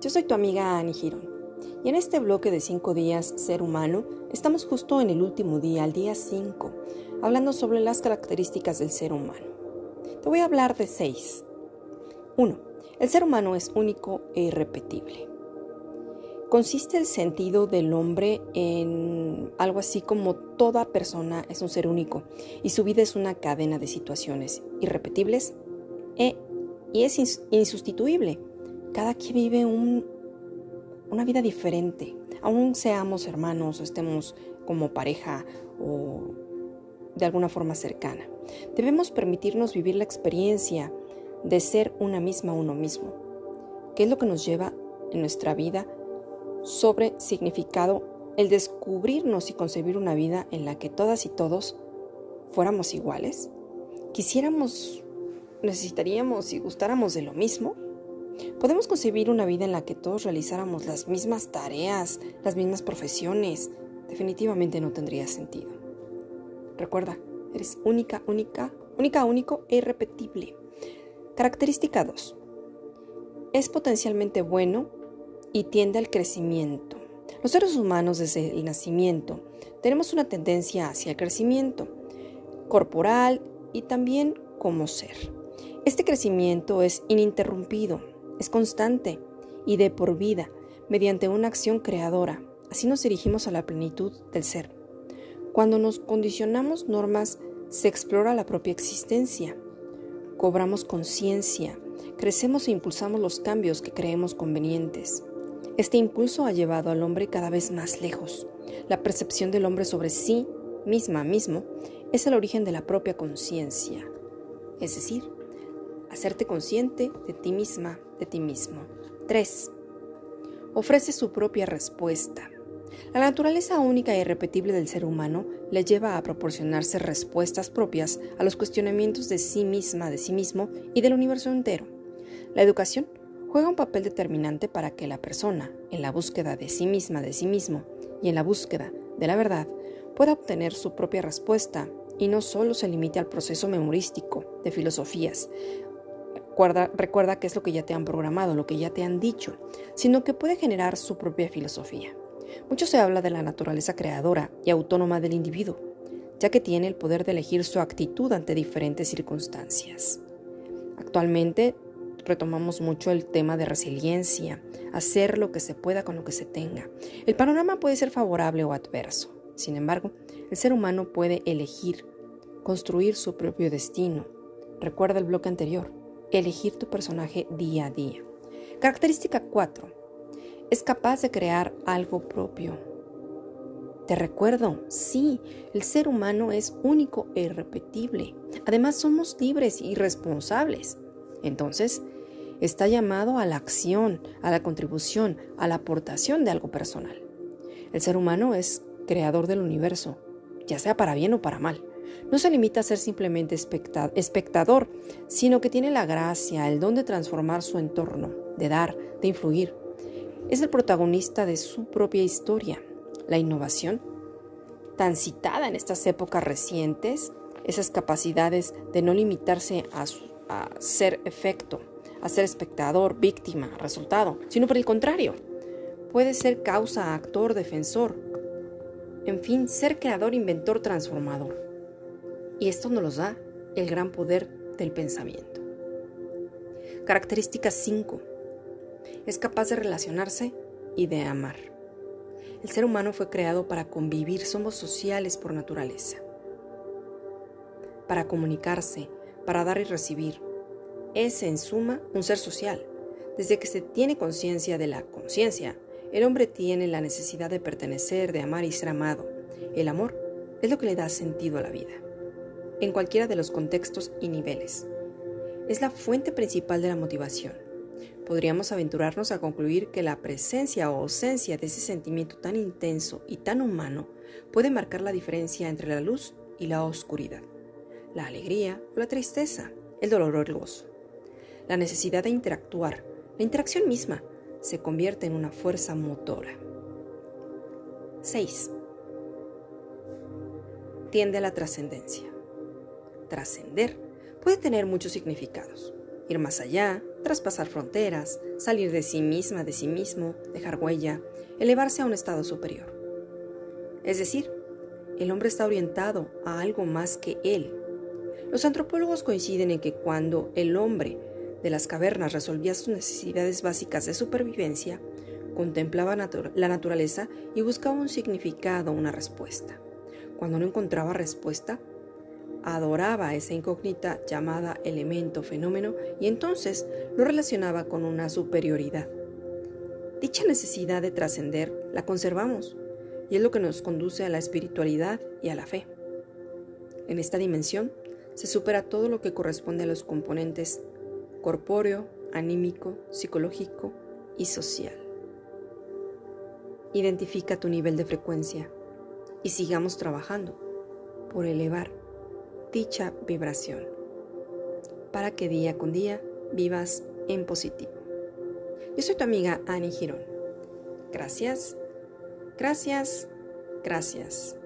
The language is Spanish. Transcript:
Yo soy tu amiga Annie Girón y en este bloque de 5 días Ser Humano estamos justo en el último día, el día 5, hablando sobre las características del ser humano. Te voy a hablar de 6. 1. El ser humano es único e irrepetible. Consiste el sentido del hombre en algo así como toda persona es un ser único y su vida es una cadena de situaciones irrepetibles e, y es insustituible. Cada quien vive una vida diferente, aún seamos hermanos o estemos como pareja o de alguna forma cercana. Debemos permitirnos vivir la experiencia de ser una misma uno mismo, que es lo que nos lleva en nuestra vida sobre significado el descubrirnos y concebir una vida en la que todas y todos fuéramos iguales? ¿Quisiéramos, necesitaríamos y gustáramos de lo mismo? ¿Podemos concebir una vida en la que todos realizáramos las mismas tareas, las mismas profesiones? Definitivamente no tendría sentido. Recuerda, eres única, única, única, único e irrepetible. Característica 2. Es potencialmente bueno y tiende al crecimiento. Los seres humanos desde el nacimiento tenemos una tendencia hacia el crecimiento corporal y también como ser. Este crecimiento es ininterrumpido, es constante y de por vida mediante una acción creadora. Así nos dirigimos a la plenitud del ser. Cuando nos condicionamos normas, se explora la propia existencia. Cobramos conciencia, crecemos e impulsamos los cambios que creemos convenientes. Este impulso ha llevado al hombre cada vez más lejos. La percepción del hombre sobre sí misma mismo es el origen de la propia conciencia, es decir, hacerte consciente de ti misma, de ti mismo. 3. Ofrece su propia respuesta. La naturaleza única e irrepetible del ser humano le lleva a proporcionarse respuestas propias a los cuestionamientos de sí misma, de sí mismo y del universo entero. La educación juega un papel determinante para que la persona, en la búsqueda de sí misma, de sí mismo, y en la búsqueda de la verdad, pueda obtener su propia respuesta y no solo se limite al proceso memorístico de filosofías. Recuerda, recuerda que es lo que ya te han programado, lo que ya te han dicho, sino que puede generar su propia filosofía. Mucho se habla de la naturaleza creadora y autónoma del individuo, ya que tiene el poder de elegir su actitud ante diferentes circunstancias. Actualmente retomamos mucho el tema de resiliencia, hacer lo que se pueda con lo que se tenga. El panorama puede ser favorable o adverso. Sin embargo, el ser humano puede elegir, construir su propio destino. Recuerda el bloque anterior, elegir tu personaje día a día. Característica 4. Es capaz de crear algo propio. Te recuerdo, sí, el ser humano es único e irrepetible. Además, somos libres y responsables. Entonces, está llamado a la acción, a la contribución, a la aportación de algo personal. El ser humano es creador del universo, ya sea para bien o para mal. No se limita a ser simplemente espectador, sino que tiene la gracia, el don de transformar su entorno, de dar, de influir. Es el protagonista de su propia historia. La innovación, tan citada en estas épocas recientes, esas capacidades de no limitarse a, ser efecto, a ser espectador, víctima, resultado, sino por el contrario. Puede ser causa, actor, defensor. En fin, ser creador, inventor, transformador. Y esto nos lo da el gran poder del pensamiento. Característica 5. Es capaz de relacionarse y de amar. El ser humano fue creado para convivir, somos sociales por naturaleza. Para comunicarse, para dar y recibir, es, en suma, un ser social. Desde que se tiene conciencia de la conciencia, el hombre tiene la necesidad de pertenecer, de amar y ser amado. El amor es lo que le da sentido a la vida, en cualquiera de los contextos y niveles. Es la fuente principal de la motivación. Podríamos aventurarnos a concluir que la presencia o ausencia de ese sentimiento tan intenso y tan humano puede marcar la diferencia entre la luz y la oscuridad, la alegría o la tristeza, el dolor o el gozo la necesidad de interactuar, la interacción misma, se convierte en una fuerza motora. 6. Tiende a la trascendencia. Trascender puede tener muchos significados. ir más allá, traspasar fronteras, salir de sí misma, de sí mismo, dejar huella, elevarse a un estado superior. Es decir, el hombre está orientado a algo más que él. Los antropólogos coinciden en que cuando el hombre de las cavernas resolvía sus necesidades básicas de supervivencia, contemplaba la naturaleza y buscaba un significado, una respuesta. Cuando no encontraba respuesta, adoraba esa incógnita llamada elemento fenómeno y entonces lo relacionaba con una superioridad. Dicha necesidad de trascender la conservamos y es lo que nos conduce a la espiritualidad y a la fe. En esta dimensión se supera todo lo que corresponde a los componentes corpóreo, anímico, psicológico y social. Identifica tu nivel de frecuencia y sigamos trabajando por elevar dicha vibración para que día con día vivas en positivo. Yo soy tu amiga Annie Girón. Gracias, gracias, gracias.